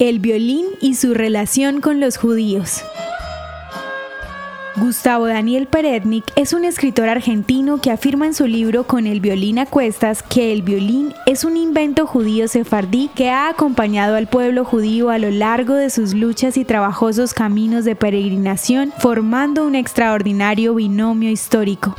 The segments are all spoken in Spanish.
El violín y su relación con los judíos. Gustavo Daniel Perednik es un escritor argentino que afirma en su libro Con el violín a cuestas que el violín es un invento judío sefardí que ha acompañado al pueblo judío a lo largo de sus luchas y trabajosos caminos de peregrinación, formando un extraordinario binomio histórico.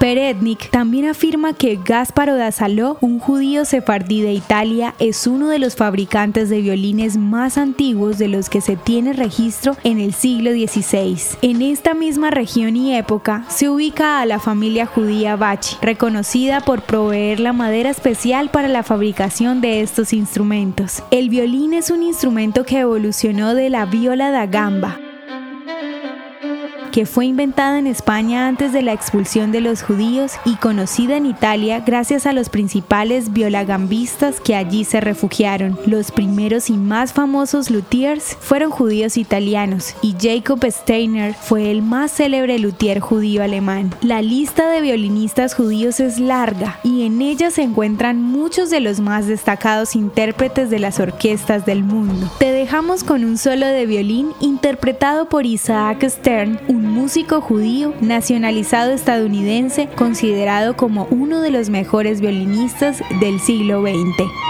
Perednik también afirma que Gasparo da Saló, un judío sefardí de Italia, es uno de los fabricantes de violines más antiguos de los que se tiene registro en el siglo XVI. En esta misma región y época se ubica a la familia judía Bachi, reconocida por proveer la madera especial para la fabricación de estos instrumentos. El violín es un instrumento que evolucionó de la viola da gamba, que fue inventada en España antes de la expulsión de los judíos y conocida en Italia gracias a los principales violagambistas que allí se refugiaron. Los primeros y más famosos luthiers fueron judíos italianos y Jacob Steiner fue el más célebre luthier judío alemán. La lista de violinistas judíos es larga y en ella se encuentran muchos de los más destacados intérpretes de las orquestas del mundo. Te dejamos con un solo de violín interpretado por Isaac Stern, músico judío nacionalizado estadounidense considerado como uno de los mejores violinistas del siglo XX.